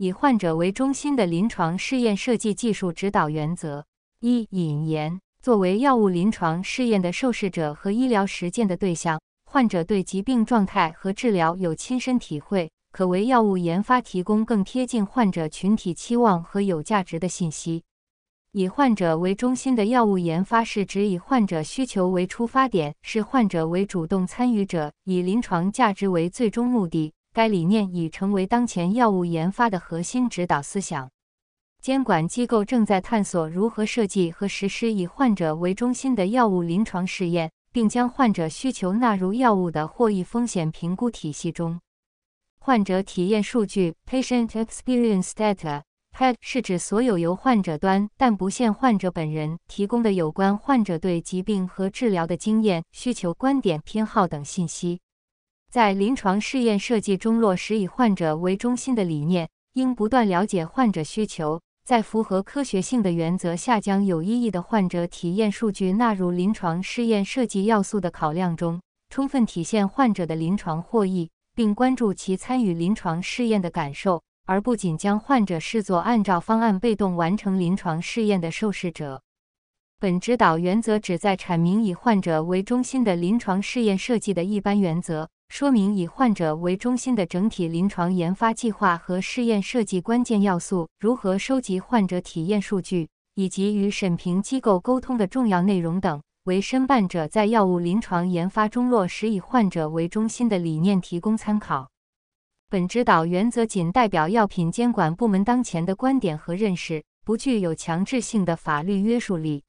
以患者为中心的临床试验设计技术指导原则。一、引言：作为药物临床试验的受试者和医疗实践的对象，患者对疾病状态和治疗有亲身体会，可为药物研发提供更贴近患者群体期望和有价值的信息。以患者为中心的药物研发是指以患者需求为出发点，是患者为主动参与者，以临床价值为最终目的。该理念已成为当前药物研发的核心指导思想。监管机构正在探索如何设计和实施以患者为中心的药物临床试验，并将患者需求纳入药物的获益风险评估体系中。患者体验数据 （Patient Experience Data, PED） 是指所有由患者端但不限患者本人提供的有关患者对疾病和治疗的经验、需求、观点、偏好等信息。在临床试验设计中落实以患者为中心的理念，应不断了解患者需求，在符合科学性的原则下，将有意义的患者体验数据纳入临床试验设计要素的考量中，充分体现患者的临床获益，并关注其参与临床试验的感受，而不仅将患者视作按照方案被动完成临床试验的受试者。本指导原则旨在阐明以患者为中心的临床试验设计的一般原则。说明以患者为中心的整体临床研发计划和试验设计关键要素，如何收集患者体验数据，以及与审评机构沟通的重要内容等，为申办者在药物临床研发中落实以患者为中心的理念提供参考。本指导原则仅代表药品监管部门当前的观点和认识，不具有强制性的法律约束力。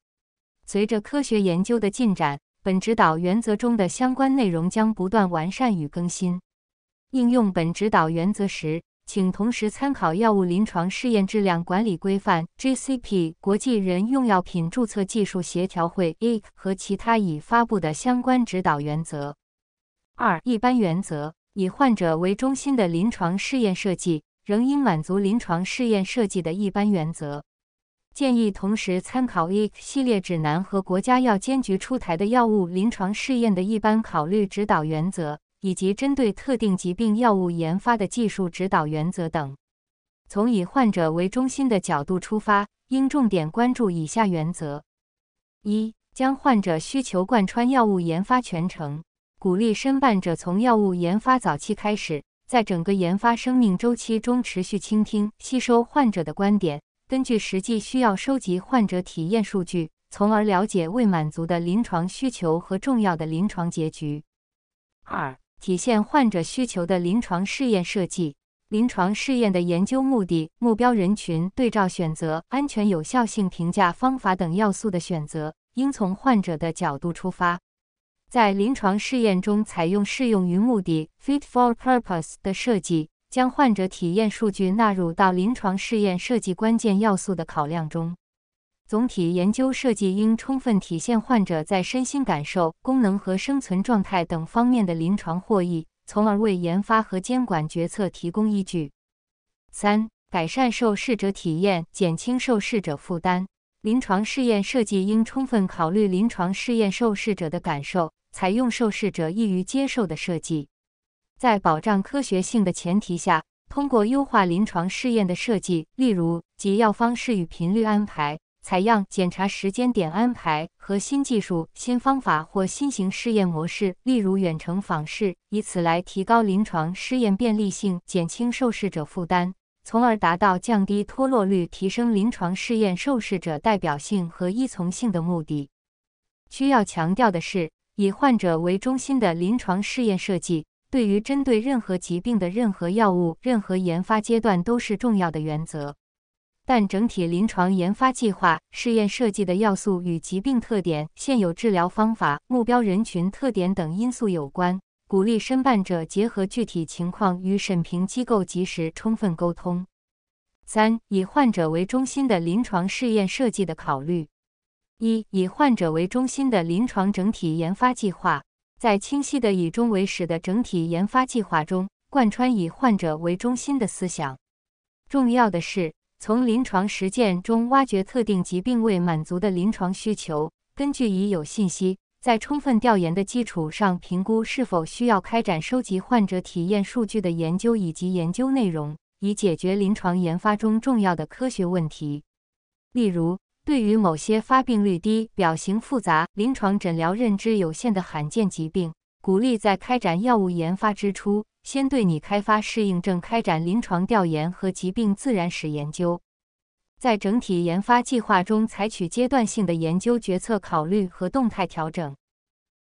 随着科学研究的进展。本指导原则中的相关内容将不断完善与更新。应用本指导原则时，请同时参考《药物临床试验质量管理规范》（GCP）、国际人用药品注册技术协调会 （EC） 和其他已发布的相关指导原则。二、一般原则：以患者为中心的临床试验设计仍应满足临床试验设计的一般原则。建议同时参考 E 系列指南和国家药监局出台的药物临床试验的一般考虑指导原则，以及针对特定疾病药物研发的技术指导原则等。从以患者为中心的角度出发，应重点关注以下原则：一、将患者需求贯穿药物研发全程，鼓励申办者从药物研发早期开始，在整个研发生命周期中持续倾听、吸收患者的观点。根据实际需要收集患者体验数据，从而了解未满足的临床需求和重要的临床结局。二、体现患者需求的临床试验设计，临床试验的研究目的、目标人群、对照选择、安全有效性评价方法等要素的选择，应从患者的角度出发，在临床试验中采用适用于目的 （fit for purpose） 的设计。将患者体验数据纳入到临床试验设计关键要素的考量中。总体研究设计应充分体现患者在身心感受、功能和生存状态等方面的临床获益，从而为研发和监管决策提供依据。三、改善受试者体验，减轻受试者负担。临床试验设计应充分考虑临床试验受试者的感受，采用受试者易于接受的设计。在保障科学性的前提下，通过优化临床试验的设计，例如给药方式与频率安排、采样检查时间点安排和新技术、新方法或新型试验模式，例如远程访视，以此来提高临床试验便利性，减轻受试者负担，从而达到降低脱落率、提升临床试验受试者代表性和依从性的目的。需要强调的是，以患者为中心的临床试验设计。对于针对任何疾病的任何药物、任何研发阶段都是重要的原则。但整体临床研发计划、试验设计的要素与疾病特点、现有治疗方法、目标人群特点等因素有关。鼓励申办者结合具体情况与审评机构及时充分沟通。三、以患者为中心的临床试验设计的考虑：一、以患者为中心的临床整体研发计划。在清晰的以终为始的整体研发计划中，贯穿以患者为中心的思想。重要的是，从临床实践中挖掘特定疾病未满足的临床需求，根据已有信息，在充分调研的基础上评估是否需要开展收集患者体验数据的研究以及研究内容，以解决临床研发中重要的科学问题。例如，对于某些发病率低、表型复杂、临床诊疗认知有限的罕见疾病，鼓励在开展药物研发之初，先对你开发适应症开展临床调研和疾病自然史研究。在整体研发计划中，采取阶段性的研究决策考虑和动态调整。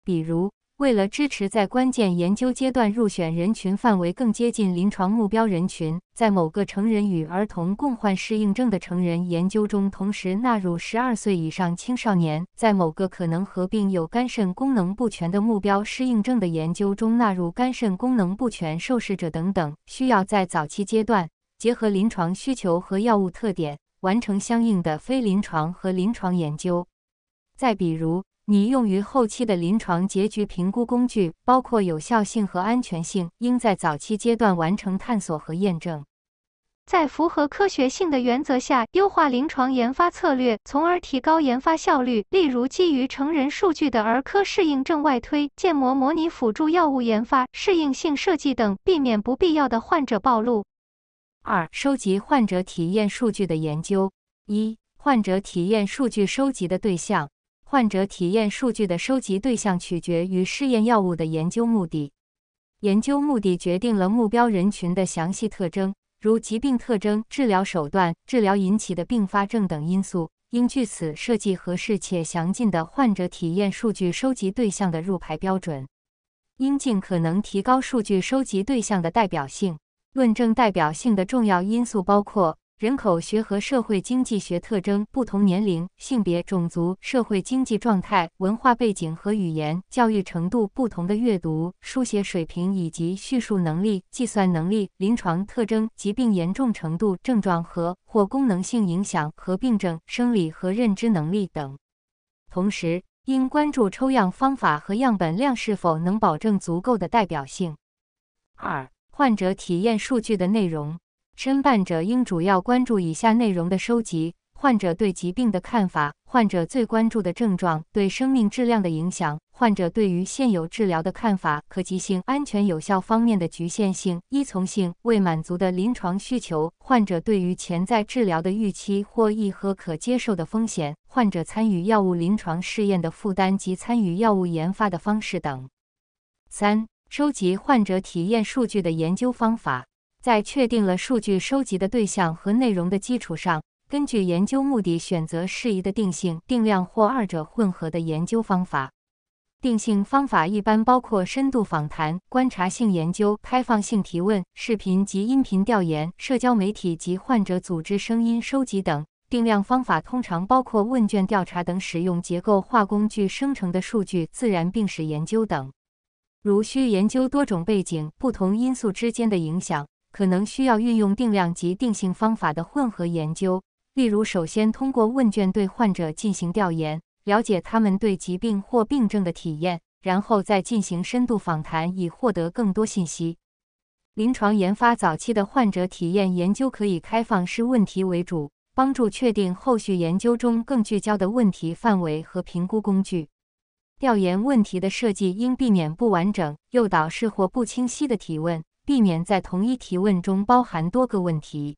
比如，为了支持在关键研究阶段入选人群范围更接近临床目标人群，在某个成人与儿童共患适应症的成人研究中，同时纳入十二岁以上青少年；在某个可能合并有肝肾功能不全的目标适应症的研究中，纳入肝肾功能不全受试者等等，需要在早期阶段结合临床需求和药物特点。完成相应的非临床和临床研究。再比如，拟用于后期的临床结局评估工具，包括有效性和安全性，应在早期阶段完成探索和验证。在符合科学性的原则下，优化临床研发策略，从而提高研发效率。例如，基于成人数据的儿科适应症外推、建模模拟辅助药物研发、适应性设计等，避免不必要的患者暴露。二、收集患者体验数据的研究。一、患者体验数据收集的对象。患者体验数据的收集对象取决于试验药物的研究目的。研究目的决定了目标人群的详细特征，如疾病特征、治疗手段、治疗引起的并发症等因素。应据此设计合适且详尽的患者体验数据收集对象的入排标准。应尽可能提高数据收集对象的代表性。论证代表性的重要因素包括人口学和社会经济学特征、不同年龄、性别、种族、社会经济状态、文化背景和语言、教育程度、不同的阅读、书写水平以及叙述能力、计算能力、临床特征、疾病严重程度、症状和或功能性影响、合并症、生理和认知能力等。同时，应关注抽样方法和样本量是否能保证足够的代表性。二。患者体验数据的内容，申办者应主要关注以下内容的收集：患者对疾病的看法，患者最关注的症状，对生命质量的影响，患者对于现有治疗的看法，可及性、安全、有效方面的局限性、依从性、未满足的临床需求，患者对于潜在治疗的预期或易和可接受的风险，患者参与药物临床试验的负担及参与药物研发的方式等。三。收集患者体验数据的研究方法，在确定了数据收集的对象和内容的基础上，根据研究目的选择适宜的定性、定量或二者混合的研究方法。定性方法一般包括深度访谈、观察性研究、开放性提问、视频及音频调研、社交媒体及患者组织声音收集等。定量方法通常包括问卷调查等使用结构化工具生成的数据、自然病史研究等。如需研究多种背景、不同因素之间的影响，可能需要运用定量及定性方法的混合研究。例如，首先通过问卷对患者进行调研，了解他们对疾病或病症的体验，然后再进行深度访谈，以获得更多信息。临床研发早期的患者体验研究可以开放式问题为主，帮助确定后续研究中更聚焦的问题范围和评估工具。调研问题的设计应避免不完整、诱导式或不清晰的提问，避免在同一提问中包含多个问题。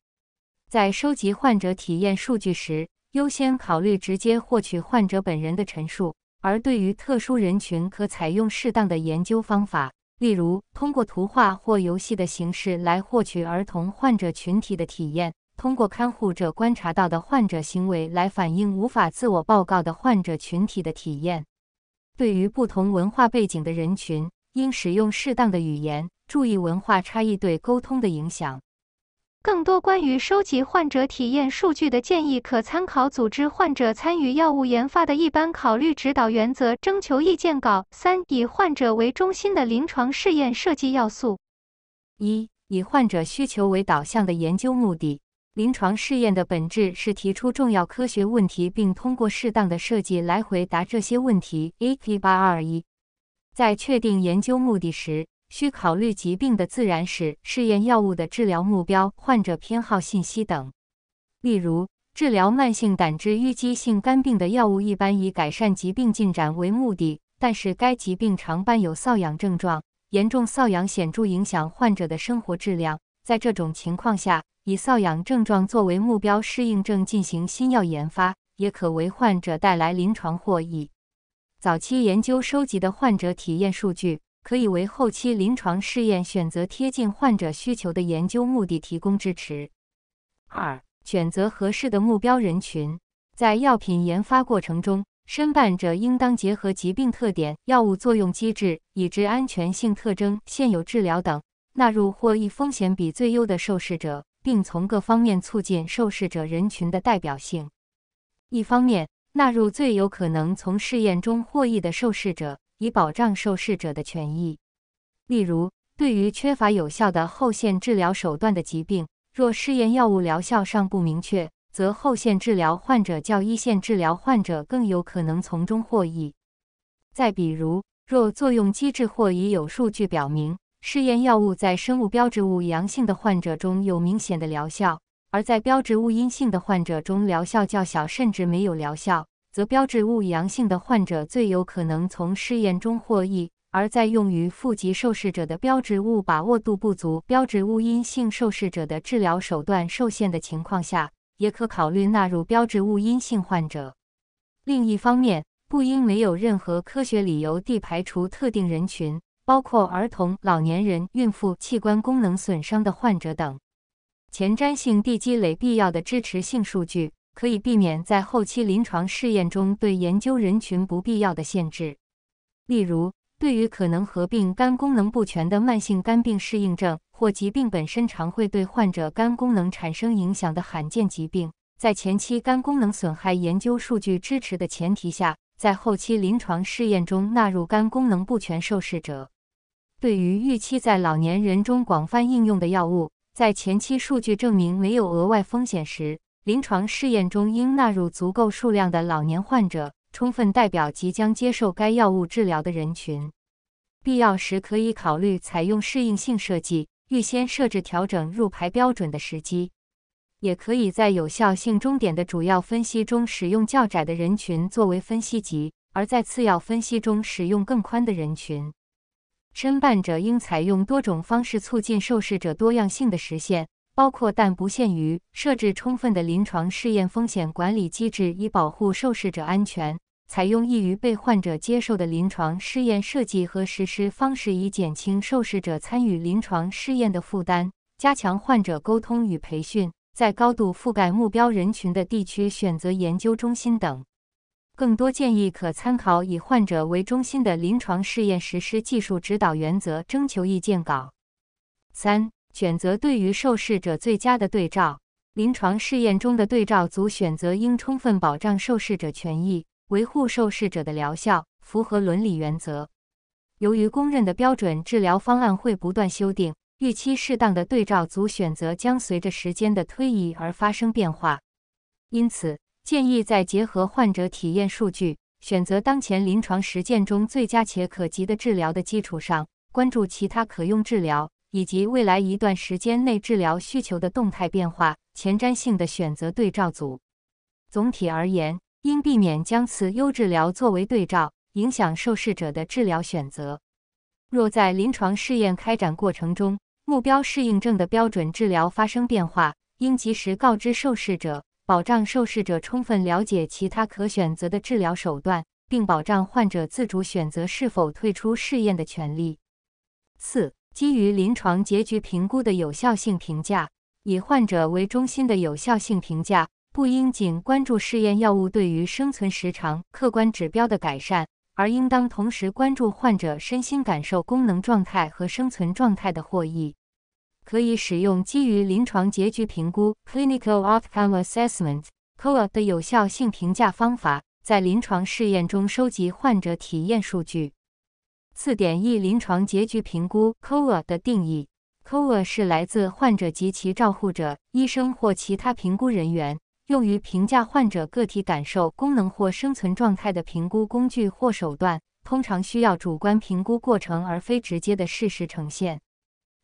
在收集患者体验数据时，优先考虑直接获取患者本人的陈述，而对于特殊人群，可采用适当的研究方法，例如通过图画或游戏的形式来获取儿童患者群体的体验，通过看护者观察到的患者行为来反映无法自我报告的患者群体的体验。对于不同文化背景的人群，应使用适当的语言，注意文化差异对沟通的影响。更多关于收集患者体验数据的建议，可参考《组织患者参与药物研发的一般考虑指导原则》征求意见稿。三、以患者为中心的临床试验设计要素。一、以患者需求为导向的研究目的。临床试验的本质是提出重要科学问题，并通过适当的设计来回答这些问题。A P 八二一，在确定研究目的时，需考虑疾病的自然史、试验药物的治疗目标、患者偏好信息等。例如，治疗慢性胆汁淤积性肝病的药物一般以改善疾病进展为目的，但是该疾病常伴有瘙痒症状，严重瘙痒显著影响患者的生活质量。在这种情况下，以瘙痒症状作为目标适应症进行新药研发，也可为患者带来临床获益。早期研究收集的患者体验数据，可以为后期临床试验选择贴近患者需求的研究目的提供支持。二、选择合适的目标人群，在药品研发过程中，申办者应当结合疾病特点、药物作用机制、已知安全性特征、现有治疗等，纳入获益风险比最优的受试者，并从各方面促进受试者人群的代表性。一方面，纳入最有可能从试验中获益的受试者，以保障受试者的权益。例如，对于缺乏有效的后线治疗手段的疾病，若试验药物疗效尚不明确，则后线治疗患者较一线治疗患者更有可能从中获益。再比如，若作用机制或已有数据表明，试验药物在生物标志物阳性的患者中有明显的疗效。而在标志物阴性的患者中，疗效较小，甚至没有疗效，则标志物阳性的患者最有可能从试验中获益；而在用于负极受试者的标志物把握度不足、标志物阴性受试者的治疗手段受限的情况下，也可考虑纳入标志物阴性患者。另一方面，不应没有任何科学理由地排除特定人群，包括儿童、老年人、孕妇、器官功能损伤的患者等。前瞻性地积累必要的支持性数据，可以避免在后期临床试验中对研究人群不必要的限制。例如，对于可能合并肝功能不全的慢性肝病适应症或疾病本身常会对患者肝功能产生影响的罕见疾病，在前期肝功能损害研究数据支持的前提下，在后期临床试验中纳入肝功能不全受试者。对于预期在老年人中广泛应用的药物，在前期数据证明没有额外风险时，临床试验中应纳入足够数量的老年患者，充分代表即将接受该药物治疗的人群。必要时可以考虑采用适应性设计，预先设置调整入排标准的时机。也可以在有效性终点的主要分析中使用较窄的人群作为分析级，而在次要分析中使用更宽的人群。申办者应采用多种方式促进受试者多样性的实现，包括但不限于设置充分的临床试验风险管理机制以保护受试者安全，采用易于被患者接受的临床试验设计和实施方式以减轻受试者参与临床试验的负担，加强患者沟通与培训，在高度覆盖目标人群的地区选择研究中心等。更多建议可参考以患者为中心的临床试验实施技术指导原则征求意见稿。三、选择对于受试者最佳的对照。临床试验中的对照组选择应充分保障受试者权益，维护受试者的疗效，符合伦理原则。由于公认的标准治疗方案会不断修订，预期适当的对照组选择将随着时间的推移而发生变化，因此。建议在结合患者体验数据，选择当前临床实践中最佳且可及的治疗的基础上，关注其他可用治疗以及未来一段时间内治疗需求的动态变化，前瞻性的选择对照组。总体而言，应避免将此优治疗作为对照，影响受试者的治疗选择。若在临床试验开展过程中，目标适应症的标准治疗发生变化，应及时告知受试者。保障受试者充分了解其他可选择的治疗手段，并保障患者自主选择是否退出试验的权利。四、基于临床结局评估的有效性评价，以患者为中心的有效性评价，不应仅关注试验药物对于生存时长客观指标的改善，而应当同时关注患者身心感受、功能状态和生存状态的获益。可以使用基于临床结局评估 （Clinical Outcome Assessment，COA） 的有效性评价方法，在临床试验中收集患者体验数据。四点一临床结局评估 （COA） 的定义：COA 是来自患者及其照护者、医生或其他评估人员，用于评价患者个体感受、功能或生存状态的评估工具或手段，通常需要主观评估过程而非直接的事实呈现。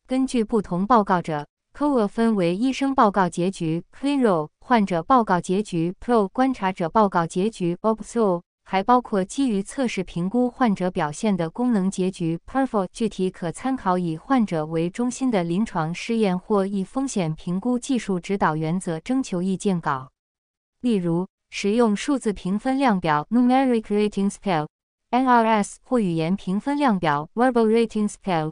根据不同报告者，COA 分为医生报告结局 （Clinical）、患者报告结局 （Pro）、观察者报告结局 o b s e r 还包括基于测试评估患者表现的功能结局 （perfor）。具体可参考以患者为中心的临床试验或以风险评估技术指导原则征求意见稿。例如，使用数字评分量表 （Numeric Rating Scale，NRS） 或语言评分量表 （Verbal Rating Scale）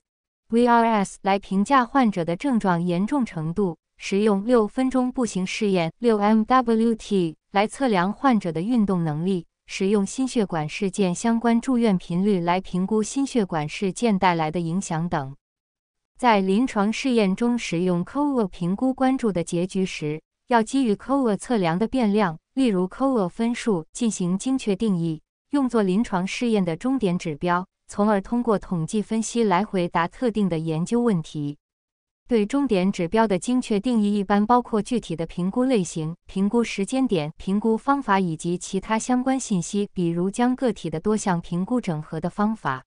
VRS 来评价患者的症状严重程度。使用六分钟步行试验 （6MWT） 来测量患者的运动能力。使用心血管事件相关住院频率来评估心血管事件带来的影响等。在临床试验中使用 COA 评估关注的结局时，要基于 COA 测量的变量，例如 COA 分数，进行精确定义，用作临床试验的终点指标，从而通过统计分析来回答特定的研究问题。对终点指标的精确定义一般包括具体的评估类型、评估时间点、评估方法以及其他相关信息，比如将个体的多项评估整合的方法。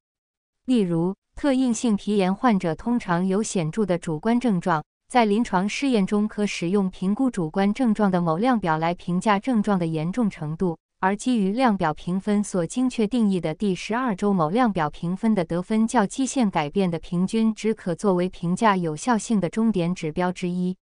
例如，特应性皮炎患者通常有显著的主观症状，在临床试验中可使用评估主观症状的某量表来评价症状的严重程度。而基于量表评分所精确定义的第十二周某量表评分的得分较基线改变的平均值，可作为评价有效性的终点指标之一。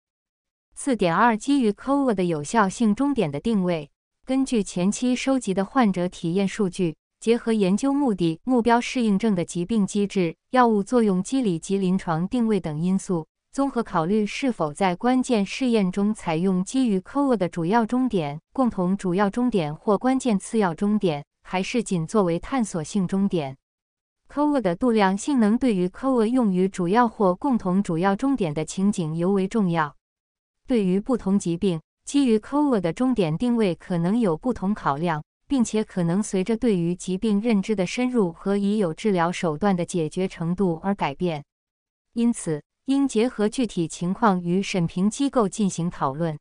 四点二，基于 COA 的有效性终点的定位，根据前期收集的患者体验数据，结合研究目的、目标适应症的疾病机制、药物作用机理及临床定位等因素。综合考虑是否在关键试验中采用基于 COA 的主要终点、共同主要终点或关键次要终点，还是仅作为探索性终点。COA 的度量性能对于 COA 用于主要或共同主要终点的情景尤为重要。对于不同疾病，基于 COA 的终点定位可能有不同考量，并且可能随着对于疾病认知的深入和已有治疗手段的解决程度而改变。因此，应结合具体情况与审评机构进行讨论。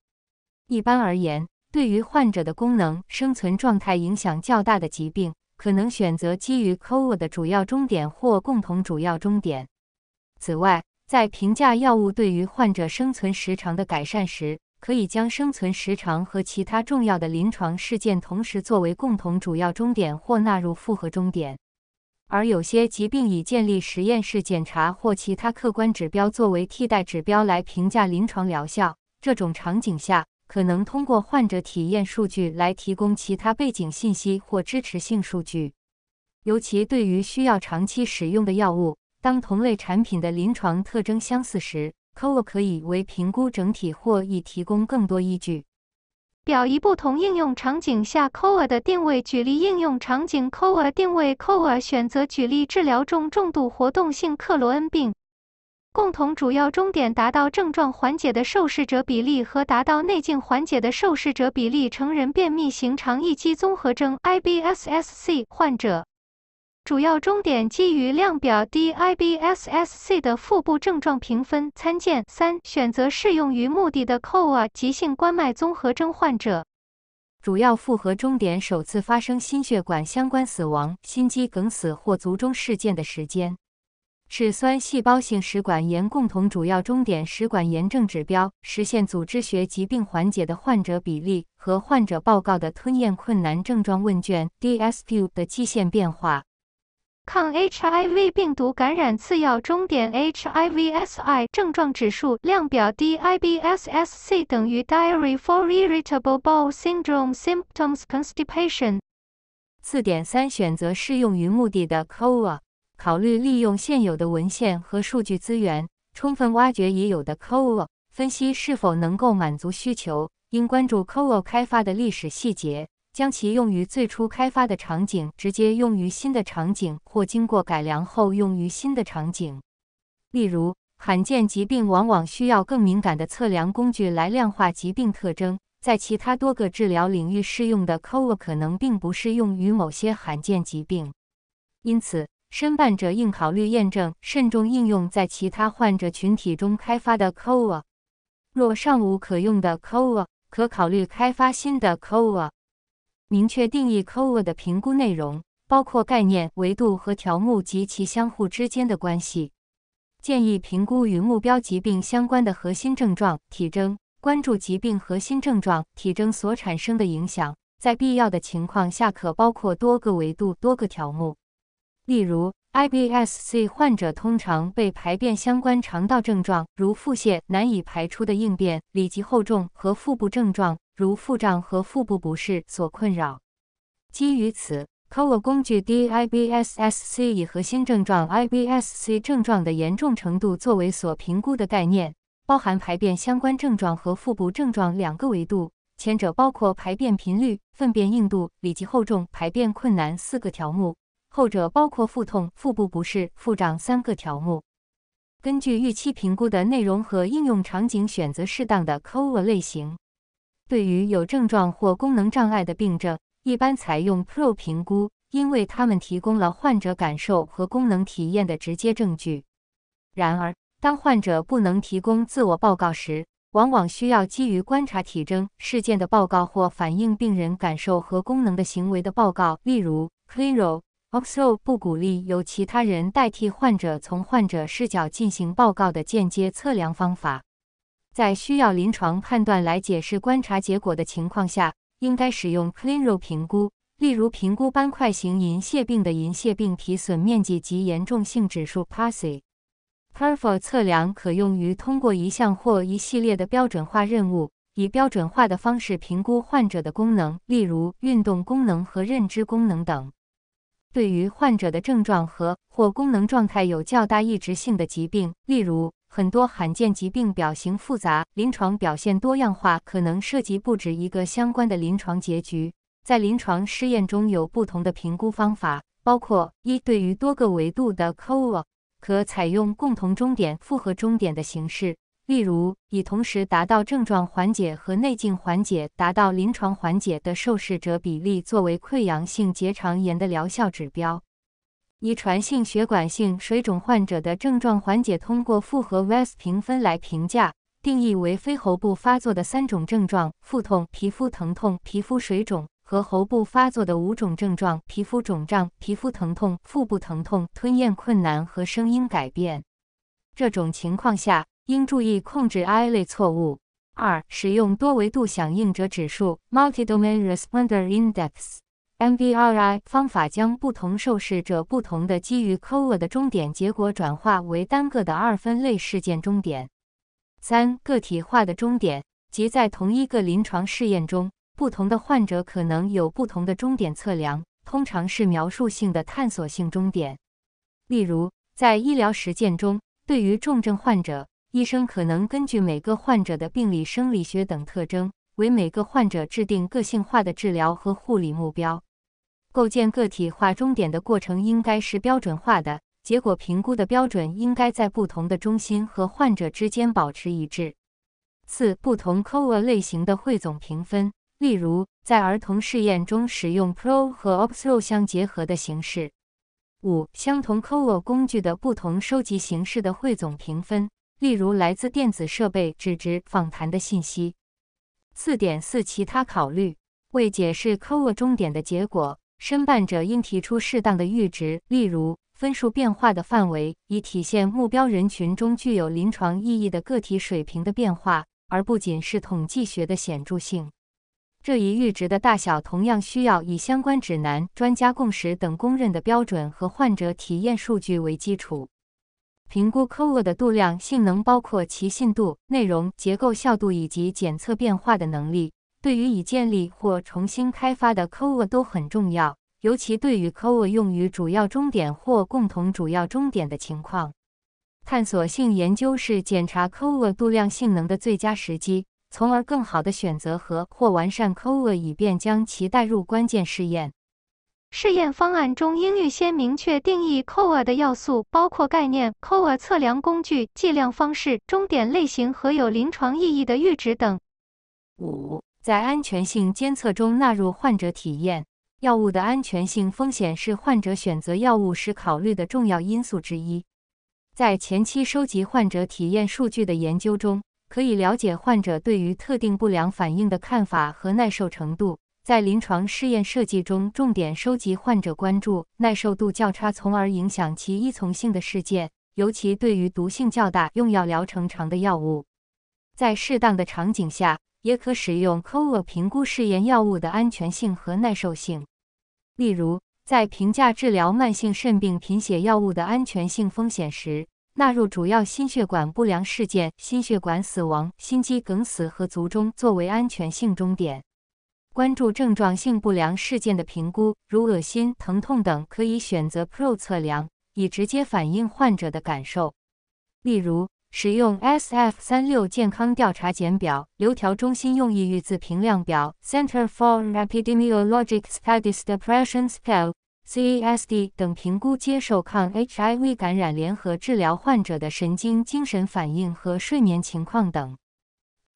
一般而言，对于患者的功能、生存状态影响较大的疾病，可能选择基于 COA 的主要终点或共同主要终点。此外，在评价药物对于患者生存时长的改善时，可以将生存时长和其他重要的临床事件同时作为共同主要终点或纳入复合终点。而有些疾病以建立实验室检查或其他客观指标作为替代指标来评价临床疗效。这种场景下，可能通过患者体验数据来提供其他背景信息或支持性数据。尤其对于需要长期使用的药物，当同类产品的临床特征相似时，COA 可以为评估整体或以提供更多依据。表一不同应用场景下 COA 的定位。举例应用场景 COA 定位 COA 选择举例治疗中重度活动性克罗恩病，共同主要终点达到症状缓解的受试者比例和达到内镜缓解的受试者比例。成人便秘型肠易激综合征 IBS-SC 患者。主要终点基于量表 DIBSSC 的腹部症状评分，参见三。选择适用于目的的 COA 急性冠脉综合征患者。主要复合终点首次发生心血管相关死亡、心肌梗死或卒中事件的时间。是酸细胞性食管炎共同主要终点食管炎症指标，实现组织学疾病缓解的患者比例和患者报告的吞咽困难症状问卷 DSQ 的基线变化。抗 HIV 病毒感染次要终点 HIVSI 症状指数量表 DIBSSC 等于 Diary for Irritable Bowel Syndrome Symptoms Constipation。四点三选择适用于目的的 COA，考虑利用现有的文献和数据资源，充分挖掘已有的 COA，分析是否能够满足需求。应关注 COA 开发的历史细节。将其用于最初开发的场景，直接用于新的场景，或经过改良后用于新的场景。例如，罕见疾病往往需要更敏感的测量工具来量化疾病特征，在其他多个治疗领域适用的 COA 可能并不适用于某些罕见疾病。因此，申办者应考虑验证、慎重应用在其他患者群体中开发的 COA。若尚无可用的 COA，可考虑开发新的 COA。明确定义 COA 的评估内容，包括概念、维度和条目及其相互之间的关系。建议评估与目标疾病相关的核心症状、体征，关注疾病核心症状、体征所产生的影响，在必要的情况下，可包括多个维度、多个条目。例如，IBS-C 患者通常被排便相关肠道症状，如腹泻、难以排出的硬便、里脊厚重和腹部症状，如腹胀和腹部不适所困扰。基于此，COVA 工具 DIBS-C 以核心症状 IBS-C 症状的严重程度作为所评估的概念，包含排便相关症状和腹部症状两个维度，前者包括排便频率、粪便硬度、里脊厚重、排便困难四个条目。后者包括腹痛、腹部不适、腹胀三个条目。根据预期评估的内容和应用场景，选择适当的 c o a 类型。对于有症状或功能障碍的病症，一般采用 Pro 评估，因为它们提供了患者感受和功能体验的直接证据。然而，当患者不能提供自我报告时，往往需要基于观察体征事件的报告或反映病人感受和功能的行为的报告，例如 Clearo。Oxo 不鼓励由其他人代替患者从患者视角进行报告的间接测量方法。在需要临床判断来解释观察结果的情况下，应该使用 Clearo 评估，例如评估斑块型银屑病的银屑病皮损面积及严重性指数 PASI。Perfo 测量可用于通过一项或一系列的标准化任务，以标准化的方式评估患者的功能，例如运动功能和认知功能等。对于患者的症状和或功能状态有较大抑制性的疾病，例如很多罕见疾病表型复杂、临床表现多样化，可能涉及不止一个相关的临床结局。在临床试验中有不同的评估方法，包括一对于多个维度的 c o a 可采用共同终点、复合终点的形式。例如，以同时达到症状缓解和内镜缓解、达到临床缓解的受试者比例作为溃疡性结肠炎的疗效指标；遗传性血管性水肿患者的症状缓解通过复合 VAS 评分来评价，定义为非喉部发作的三种症状：腹痛、皮肤疼痛、皮肤水肿；和喉部发作的五种症状：皮肤肿胀、皮肤疼痛、腹部疼痛、吞咽困难和声音改变。这种情况下。应注意控制 I 类错误。二、使用多维度响应者指数 （Multi-Domain Responder Index，MVRI） 方法，将不同受试者不同的基于 c o a 的终点结果转化为单个的二分类事件终点。三、个体化的终点，即在同一个临床试验中，不同的患者可能有不同的终点测量，通常是描述性的探索性终点。例如，在医疗实践中，对于重症患者。医生可能根据每个患者的病理、生理学等特征，为每个患者制定个性化的治疗和护理目标。构建个体化终点的过程应该是标准化的，结果评估的标准应该在不同的中心和患者之间保持一致。四、不同 c o a 类型的汇总评分，例如在儿童试验中使用 Pro 和 o p s o 相结合的形式。五、相同 c o a 工具的不同收集形式的汇总评分。例如，来自电子设备、纸质访谈的信息。四点四，其他考虑。为解释 c o a 终点的结果，申办者应提出适当的阈值，例如分数变化的范围，以体现目标人群中具有临床意义的个体水平的变化，而不仅是统计学的显著性。这一阈值的大小同样需要以相关指南、专家共识等公认的标准和患者体验数据为基础。评估 c o a 的度量性能包括其信度、内容、结构效度以及检测变化的能力。对于已建立或重新开发的 c o a 都很重要，尤其对于 c o a 用于主要终点或共同主要终点的情况。探索性研究是检查 c o a 度量性能的最佳时机，从而更好地选择和或完善 c o a 以便将其带入关键试验。试验方案中应预先明确定义 c o a 的要素，包括概念、c o a 测量工具、计量方式、终点类型和有临床意义的阈值等。五，在安全性监测中纳入患者体验。药物的安全性风险是患者选择药物时考虑的重要因素之一。在前期收集患者体验数据的研究中，可以了解患者对于特定不良反应的看法和耐受程度。在临床试验设计中，重点收集患者关注耐受度较差，从而影响其依从性的事件，尤其对于毒性较大、用药疗程长的药物。在适当的场景下，也可使用 COA 评估试验药物的安全性和耐受性。例如，在评价治疗慢性肾病贫血药物的安全性风险时，纳入主要心血管不良事件、心血管死亡、心肌梗死和卒中作为安全性终点。关注症状性不良事件的评估，如恶心、疼痛等，可以选择 PRO 测量，以直接反映患者的感受。例如，使用 SF 三六健康调查简表、流调中心用抑郁字评量表、Center for Epidemiologic Studies Depression Scale（CESD） 等评估接受抗 HIV 感染联合治疗患者的神经精神反应和睡眠情况等。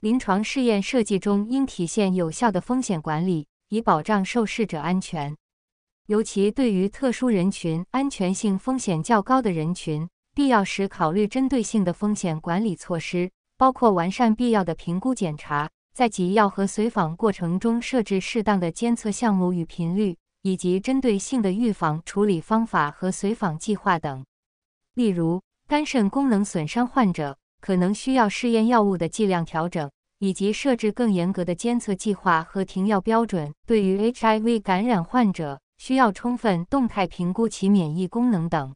临床试验设计中应体现有效的风险管理，以保障受试者安全。尤其对于特殊人群、安全性风险较高的人群，必要时考虑针对性的风险管理措施，包括完善必要的评估检查，在给药和随访过程中设置适当的监测项目与频率，以及针对性的预防处理方法和随访计划等。例如，肝肾功能损伤患者。可能需要试验药物的剂量调整，以及设置更严格的监测计划和停药标准。对于 HIV 感染患者，需要充分动态评估其免疫功能等。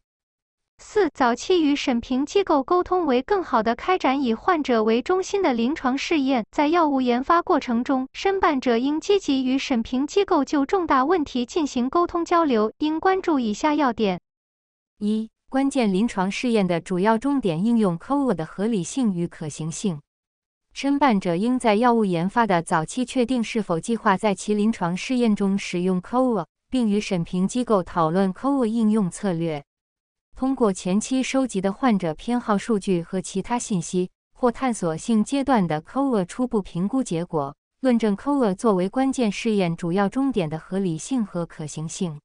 四、早期与审评机构沟通，为更好地开展以患者为中心的临床试验。在药物研发过程中，申办者应积极与审评机构就重大问题进行沟通交流，应关注以下要点：一、关键临床试验的主要终点应用 COA 的合理性与可行性。申办者应在药物研发的早期确定是否计划在其临床试验中使用 COA，并与审评机构讨论 COA 应用策略。通过前期收集的患者偏好数据和其他信息，或探索性阶段的 COA 初步评估结果，论证 COA 作为关键试验主要终点的合理性和可行性。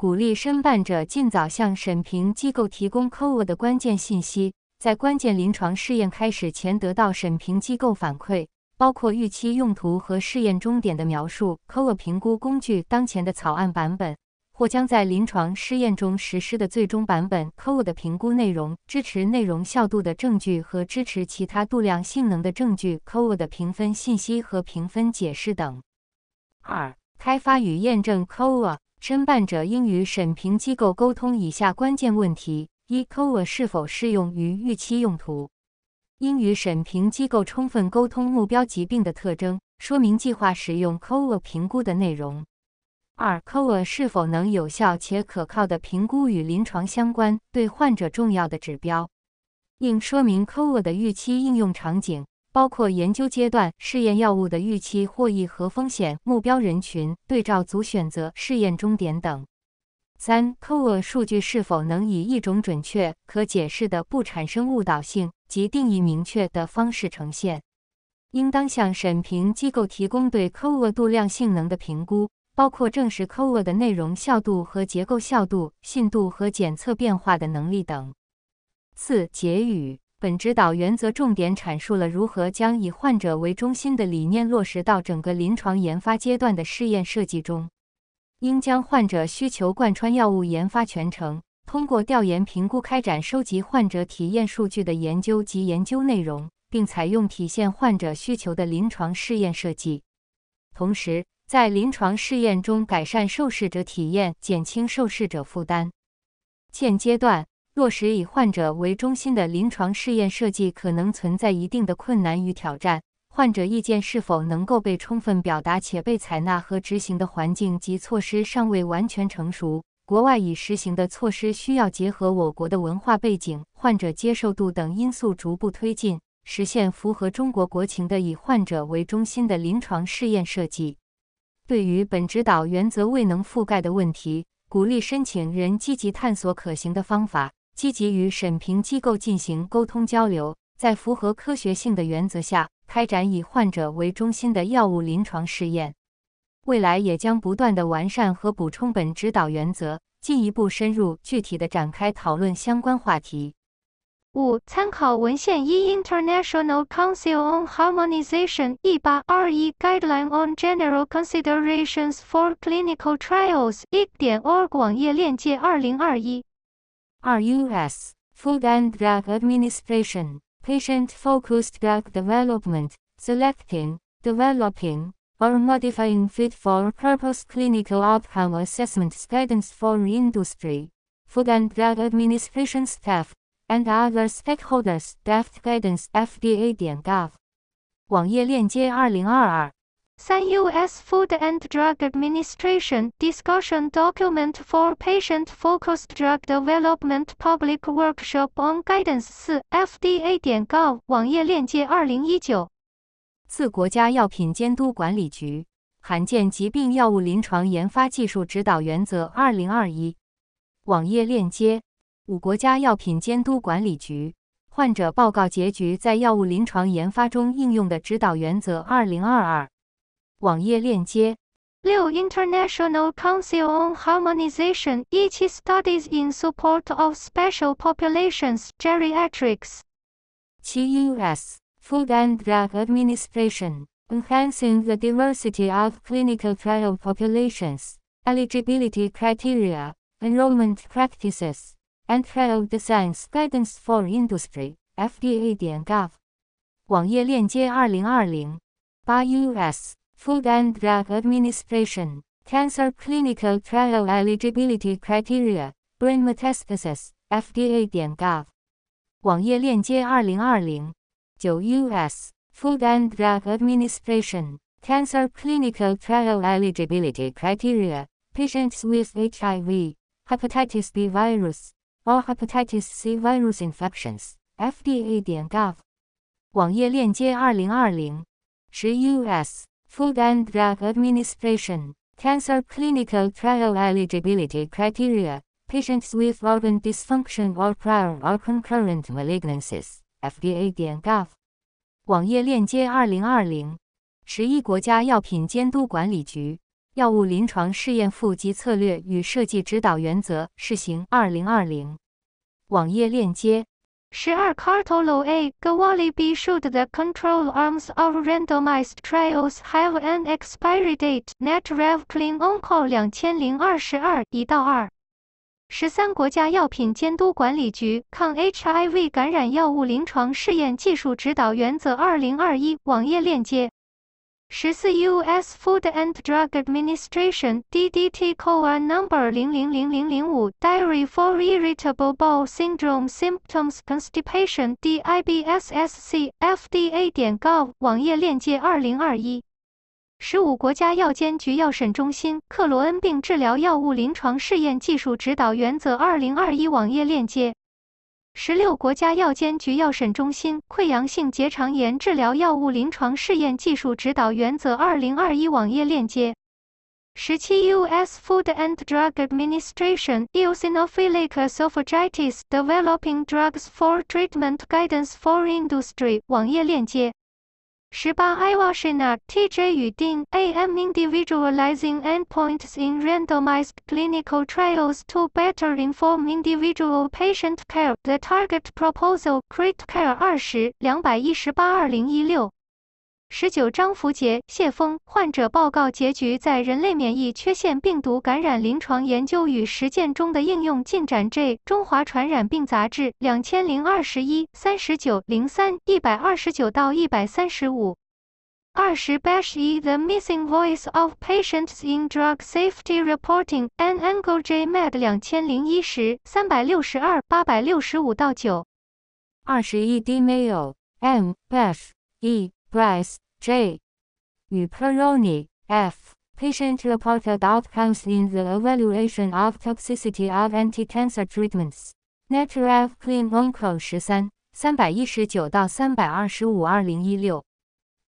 鼓励申办者尽早向审评机构提供 COA 的关键信息，在关键临床试验开始前得到审评机构反馈，包括预期用途和试验终点的描述、COA 评估工具当前的草案版本或将在临床试验中实施的最终版本、COA 的评估内容、支持内容效度的证据和支持其他度量性能的证据、COA 的评分信息和评分解释等。二、开发与验证 COA。申办者应与审评机构沟通以下关键问题：一、COA 是否适用于预期用途？应与审评机构充分沟通目标疾病的特征，说明计划使用 COA 评估的内容。二、COA 是否能有效且可靠的评估与临床相关、对患者重要的指标？应说明 COA 的预期应用场景。包括研究阶段试验药物的预期获益和风险、目标人群、对照组选择、试验终点等。三、COA 数据是否能以一种准确、可解释的、不产生误导性及定义明确的方式呈现？应当向审评机构提供对 COA 度量性能的评估，包括证实 COA 的内容效度和结构效度、信度和检测变化的能力等。四、结语。本指导原则重点阐述了如何将以患者为中心的理念落实到整个临床研发阶段的试验设计中。应将患者需求贯穿药物研发全程，通过调研评估开展收集患者体验数据的研究及研究内容，并采用体现患者需求的临床试验设计。同时，在临床试验中改善受试者体验，减轻受试者负担。现阶段。落实以患者为中心的临床试验设计可能存在一定的困难与挑战。患者意见是否能够被充分表达且被采纳和执行的环境及措施尚未完全成熟。国外已实行的措施需要结合我国的文化背景、患者接受度等因素逐步推进，实现符合中国国情的以患者为中心的临床试验设计。对于本指导原则未能覆盖的问题，鼓励申请人积极探索可行的方法。积极与审评机构进行沟通交流，在符合科学性的原则下开展以患者为中心的药物临床试验。未来也将不断的完善和补充本指导原则，进一步深入具体的展开讨论相关话题。五、参考文献一：International Council on Harmonization 一八二一 Guideline on General Considerations for Clinical Trials 一点 org 网页链接二零二一。RUS Food and Drug Administration Patient Focused Drug Development Selecting developing, or modifying fit for purpose clinical outcome assessments guidance for industry, Food and Drug Administration staff, and other stakeholders. Draft guidance FDA 点 gov 网页链接二零二二。 三 U.S. Food and Drug Administration Discussion Document for Patient-Focused Drug Development Public Workshop on Guidance 四 FDA 点 gov 网页链接二零一九。自国家药品监督管理局罕见疾病药物临床研发技术指导原则（二零二一）网页链接。五国家药品监督管理局患者报告结局在药物临床研发中应用的指导原则（二零二二）网页链接。六 International Council on Harmonization 一期 Studies in Support of Special Populations Geriatrics 七 US Food and Drug Administration, enhancing the diversity of clinical trial populations, eligibility criteria, enrollment practices, and trial designs guidance for industry, FDA.gov. 网页链接二零二零八 US Food and Drug Administration Cancer Clinical Trial Eligibility Criteria Brain Metastasis FDA.gov 网页链接二零二零九 U.S. Food and Drug Administration Cancer Clinical Trial Eligibility Criteria Patients with HIV, Hepatitis B virus, or Hepatitis C virus infections, FDA.gov 网页链接二零二零十 U.S. Food and Drug Administration Cancer Clinical Trial Eligibility Criteria Patients with organ dysfunction or prior or concurrent malignancies FDA.gov 网页链接二零二零十一国家药品监督管理局药物临床试验副及策略与设计指导原则试行二零二零网页链接十二 Cartolo A. Gawali B. Should the control arms of randomized trials have an expiry date? Net Rev Clean Onco 两千零二十二一到二十三国家药品监督管理局抗 HIV 感染药物临床试验技术指导原则二零二一网页链接。十四 U.S. Food and Drug Administration DDT Core Number 零零零零零五 Diary for Irritable Bowel Syndrome Symptoms Constipation DIBSSC FDA 点 gov 网页链接二零二一。十五国家药监局药审中心克罗恩病治疗药物临床试验技术指导原则二零二一网页链接。十六国家药监局药审中心溃疡性结肠炎治疗药物临床试验技术指导原则二零二一网页链接。十七 U.S. Food and Drug Administration Eosinophilic Esophagitis Developing Drugs for Treatment Guidance for Industry 网页链接。十八 Iwashina TJ 语定 AM individualizing endpoints in randomized clinical trials to better inform individual patient care. The target proposal Crit Care 二十两百一十八二零一六。 十九张福杰、谢峰患者报告结局在人类免疫缺陷病毒感染临床研究与实践中的应用进展。J 中华传染病杂志两千零二十一三十九零三一百二十九到一百三十五。二十 Bash 一 The Missing Voice of Patients in Drug Safety Reporting An Angle J Med 两千零一十三百六十二八百六十五到九。二十一 D Mail M Bash E Bryce, J. U. Peroni, F. Patient-reported outcomes in the evaluation of toxicity of anti-cancer treatments. NetRev Clean Onco 十三三百一十九到三百二十五二零一六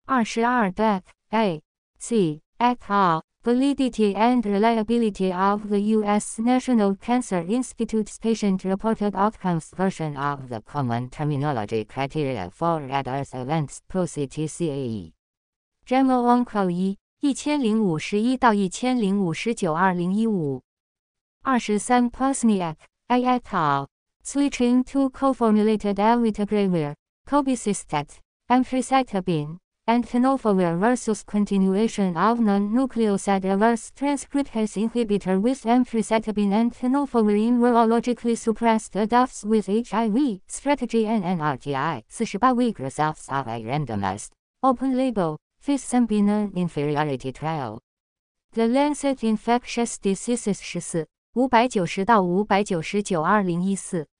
二十二 Beck A. C. et al. Validity and reliability of the U.S. National Cancer Institute's patient-reported outcomes version of the Common Terminology Criteria for Adverse Events ProCTCAE. JAMA Onco 一一千零五十一到一千零五十九二零一五二十三 Posniak A et al. Switching to co-formulated Alvitagravir, Cobicistat, Amphocytabine, and versus continuation of non-nucleoside reverse transcriptase inhibitor with amphotericin and tenofovir were logistically suppressed adults with HIV, strategy and NRTI, 48 week results of a randomized, open-label, phase 3 non-inferiority trial. The Lancet Infectious Diseases 14, 590到599，2014。